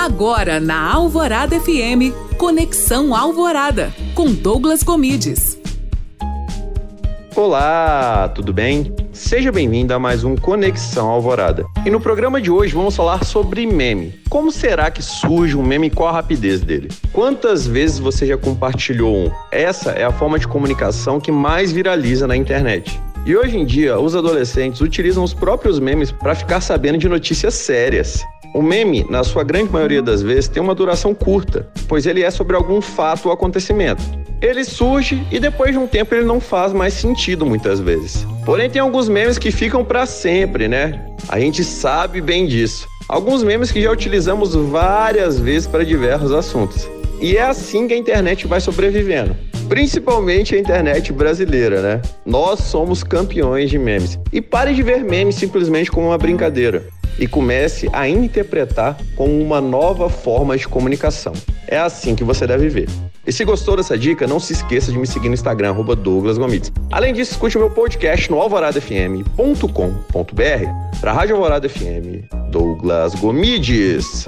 Agora na Alvorada FM, Conexão Alvorada, com Douglas Comides. Olá, tudo bem? Seja bem-vindo a mais um Conexão Alvorada. E no programa de hoje vamos falar sobre meme. Como será que surge um meme e qual a rapidez dele? Quantas vezes você já compartilhou um? Essa é a forma de comunicação que mais viraliza na internet. E hoje em dia, os adolescentes utilizam os próprios memes para ficar sabendo de notícias sérias. O meme, na sua grande maioria das vezes, tem uma duração curta, pois ele é sobre algum fato ou acontecimento. Ele surge e depois de um tempo ele não faz mais sentido muitas vezes. Porém, tem alguns memes que ficam para sempre, né? A gente sabe bem disso. Alguns memes que já utilizamos várias vezes para diversos assuntos. E é assim que a internet vai sobrevivendo. Principalmente a internet brasileira, né? Nós somos campeões de memes. E pare de ver memes simplesmente como uma brincadeira e comece a interpretar como uma nova forma de comunicação. É assim que você deve ver. E se gostou dessa dica, não se esqueça de me seguir no Instagram, Douglas Gomides. Além disso, escute o meu podcast no alvoradafm.com.br para a Rádio Alvorada FM, Douglas Gomides.